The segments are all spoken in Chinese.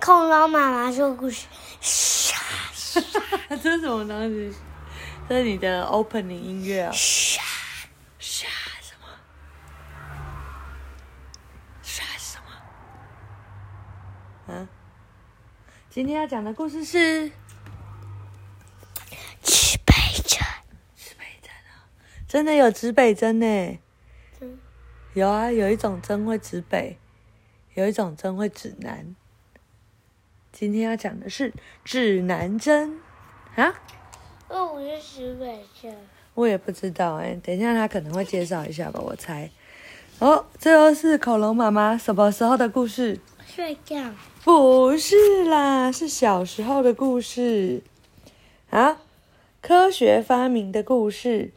恐龙妈妈说故事，沙这是什么东西？这是你的 opening 音乐啊！沙沙什么？沙什么？嗯，今天要讲的故事是指北针，指北针啊，真的有指北针呢。嗯有啊，有一种针会指北，有一种针会指南。今天要讲的是指南针啊，哦，我是指北针，我也不知道哎、等一下他可能会介绍一下吧，我猜。哦，这又是恐龙妈妈什么时候的故事？睡觉，不是啦，是小时候的故事。啊，科学发明的故事，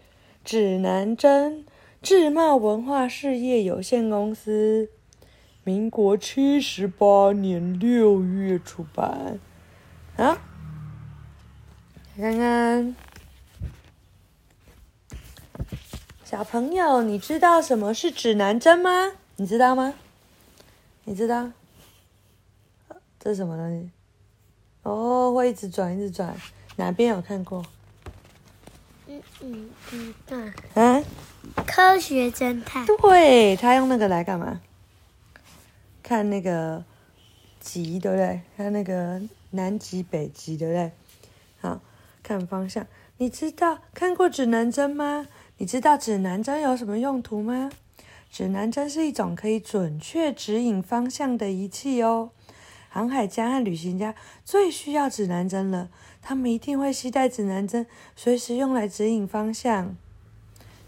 指南针，智茂文化事业有限公司，民国七十八年六月出版。啊，来看看，小朋友，你知道什么是指南针吗？你知道吗？你知道？这是什么东西？哦，会一直转，一直转。哪边有看过？嗯嗯嗯，对，啊，科学侦探，对，他用那个来干嘛？看那个极，对不对？看那个南极、北极，对不对？好看方向。你知道看过指南针吗？你知道指南针有什么用途吗？指南针是一种可以准确指引方向的仪器哦。航海家和旅行家最需要指南针了，他们一定会携带指南针，随时用来指引方向。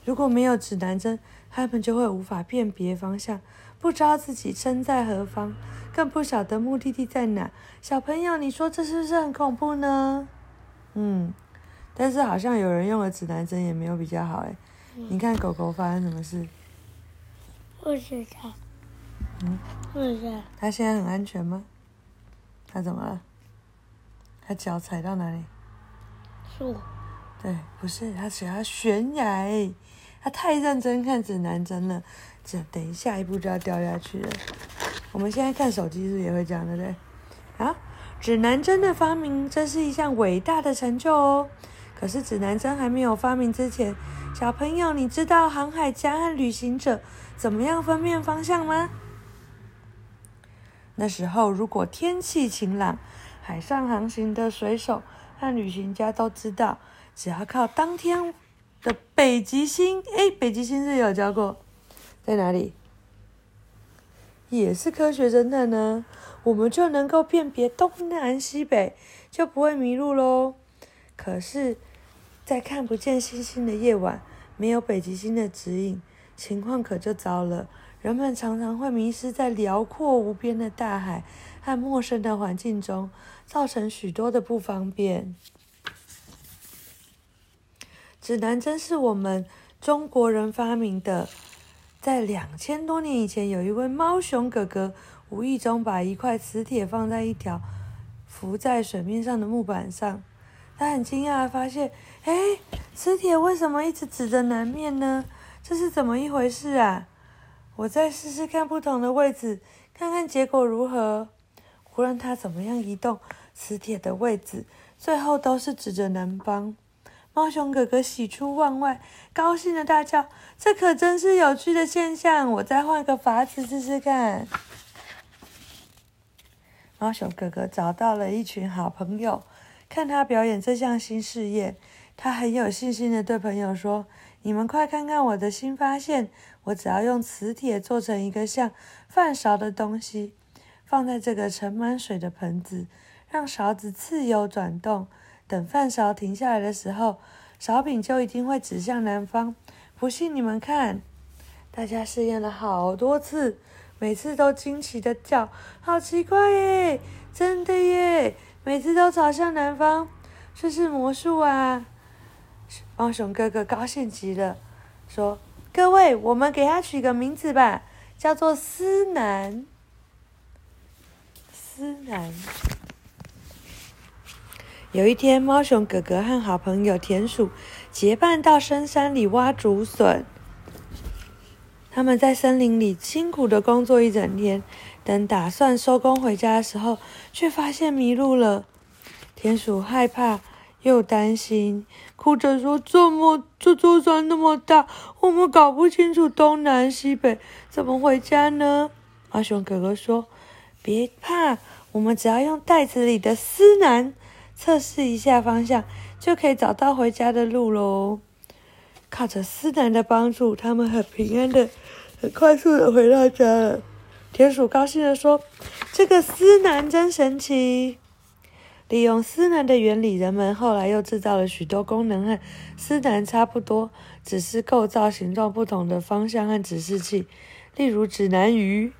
如果没有指南针，他们就会无法辨别方向，不知道自己身在何方，更不晓得目的地在哪。小朋友，你说这是不是很恐怖呢？嗯，但是好像有人用了指南针也没有比较好哎。你看狗狗发生什么事？不知道，嗯，不知道，它现在很安全吗？它怎么了？它脚踩到哪里？树，对，不是，它踩到悬崖欸。它太认真看指南针了，这等一下一步就要掉下去了。我们现在看手机是不是也会这样，对不对？啊，指南针的发明真是一项伟大的成就哦。可是指南针还没有发明之前，小朋友，你知道航海家和旅行者怎么样分辨方向吗？那时候，如果天气晴朗，海上航行的水手和旅行家都知道，只要靠当天的北极星，诶，北极星是有教过，在哪里？也是科学侦探呢，我们就能够辨别东南西北，就不会迷路喽。可是，在看不见星星的夜晚，没有北极星的指引，情况可就糟了。人们常常会迷失在辽阔无边的大海和陌生的环境中，造成许多的不方便。指南针是我们中国人发明的，在两千多年以前，有一位猫熊哥哥无意中把一块磁铁放在一条浮在水面上的木板上，他很惊讶的发现，哎，磁铁为什么一直指着南面呢？这是怎么一回事啊？我再试试看不同的位置，看看结果如何。无论他怎么样移动磁铁的位置，最后都是指着南方。猫熊哥哥喜出望外，高兴的大叫：“这可真是有趣的现象！我再换个法子试试看。”猫熊哥哥找到了一群好朋友，看他表演这项新事业，他很有信心的对朋友说：“你们快看看我的新发现！我只要用磁铁做成一个像饭勺的东西，放在这个盛满水的盆子，让勺子自由转动。等饭勺停下来的时候，勺柄就一定会指向南方。不信你们看。”大家试验了好多次，每次都惊奇的叫：“好奇怪耶！真的耶！每次都朝向南方，这是魔术啊！”猫熊哥哥高兴极了，说：“各位，我们给它取个名字吧，叫做思南。思南。”有一天，猫熊哥哥和好朋友田鼠结伴到深山里挖竹笋。他们在森林里辛苦的工作一整天，等打算收工回家的时候，却发现迷路了。田鼠害怕又担心，哭着说：“怎么这座山那么大，我们搞不清楚东南西北，怎么回家呢？”猫熊哥哥说：“别怕，我们只要用袋子里的丝囊测试一下方向，就可以找到回家的路喽。”靠着思南的帮助，他们很平安的、很快速的回到家了。田鼠高兴的说：“这个思南真神奇！利用思南的原理，人们后来又制造了许多功能和思南差不多，只是构造、形状不同的方向和指示器，例如指南鱼，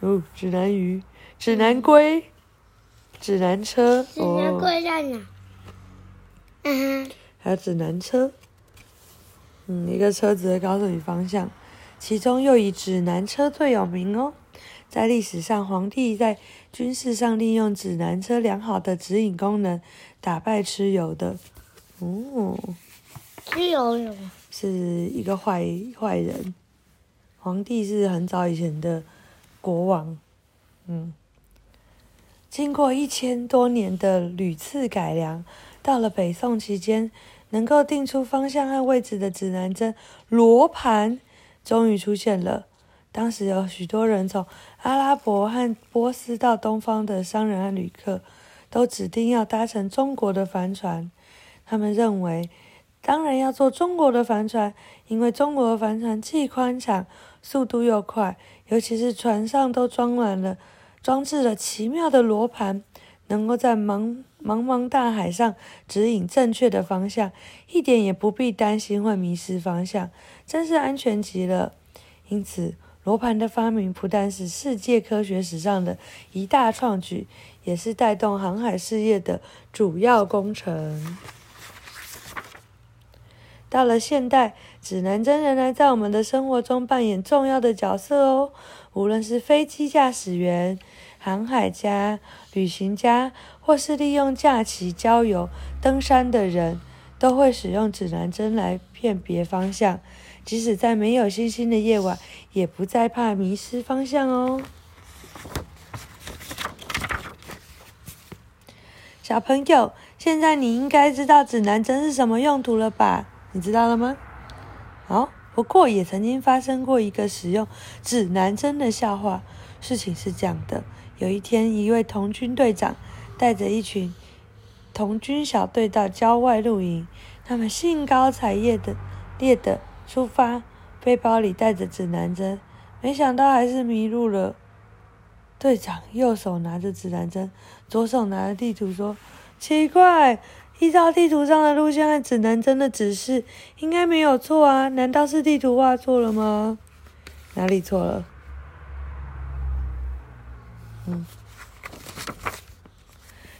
哦，指南鱼、指南龟、指南车，指南龟在哪？嗯哼，还有指南车。”嗯，一个车子会告诉你方向，其中又以指南车最有名哦。在历史上，皇帝在军事上利用指南车良好的指引功能，打败蚩尤的。哦，蚩尤什么？是一个坏坏人。皇帝是很早以前的国王。嗯，经过一千多年的屡次改良，到了北宋期间。能够定出方向和位置的指南针罗盘终于出现了。当时有许多人从阿拉伯和波斯到东方的商人和旅客，都指定要搭乘中国的帆船。他们认为，当然要坐中国的帆船，因为中国的帆船既宽敞，速度又快，尤其是船上都装满了装置了奇妙的罗盘。能够在茫茫茫大海上指引正确的方向，一点也不必担心会迷失方向，真是安全极了。因此，罗盘的发明不但是世界科学史上的一大创举，也是带动航海事业的主要工程。到了现代，指南针仍然在我们的生活中扮演重要的角色哦。无论是飞机驾驶员、航海家、旅行家，或是利用假期郊游、登山的人，都会使用指南针来辨别方向。即使在没有星星的夜晚，也不再怕迷失方向哦。小朋友，现在你应该知道指南针是什么用途了吧？你知道了吗？好。不过也曾经发生过一个使用指南针的笑话。事情是这样的：有一天，一位童军队长带着一群童军小队到郊外露营，他们兴高采烈的烈的出发，背包里带着指南针，没想到还是迷路了。队长右手拿着指南针，左手拿着地图，说：“奇怪。”依照地图上的路线和指南针的指示，应该没有错啊？难道是地图画错了吗？哪里错了？嗯，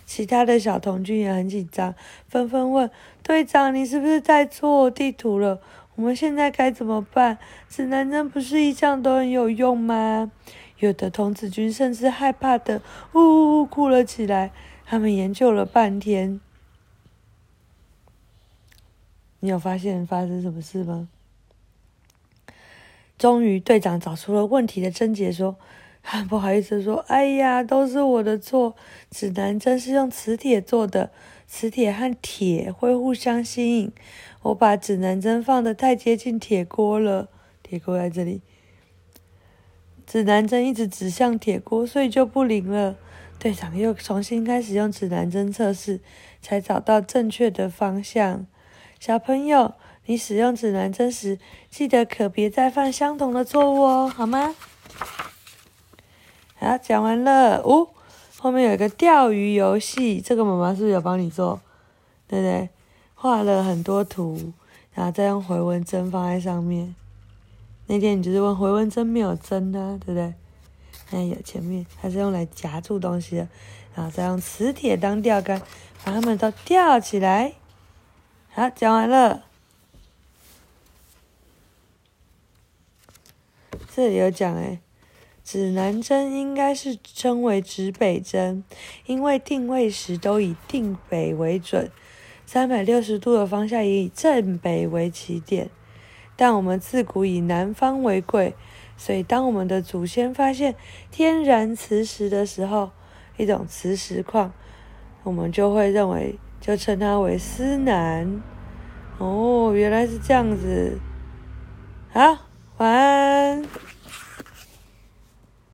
其他的小童军也很紧张，纷纷问队长：“你是不是在错地图了？我们现在该怎么办？指南针不是一向都很有用吗？”有的童子军甚至害怕的呜呜呜哭了起来。他们研究了半天。你有发现发生什么事吗？终于，队长找出了问题的症结，说：“不好意思，说，哎呀，都是我的错。指南针是用磁铁做的，磁铁和铁会互相吸引。我把指南针放的太接近铁锅了，铁锅在这里，指南针一直指向铁锅，所以就不灵了。”队长又重新开始用指南针测试，才找到正确的方向。小朋友，你使用指南针时，记得可别再犯相同的错误哦，好吗？好，讲完了。哦，后面有一个钓鱼游戏，这个妈妈是不是有帮你做？对不对？画了很多图，然后再用回纹针放在上面。那天你就是问回纹针没有针呢，对不对？哎，有前面它是用来夹住东西的，然后再用磁铁当钓竿，把它们都吊起来。好，讲完了。这里有讲哎，指南针应该是称为指北针，因为定位时都以定北为准，三百六十度的方向也以正北为起点。但我们自古以南方为贵，所以，当我们的祖先发现天然磁石的时候，一种磁石矿，我们就会认为，就称他为思南。哦，原来是这样子。好，晚安。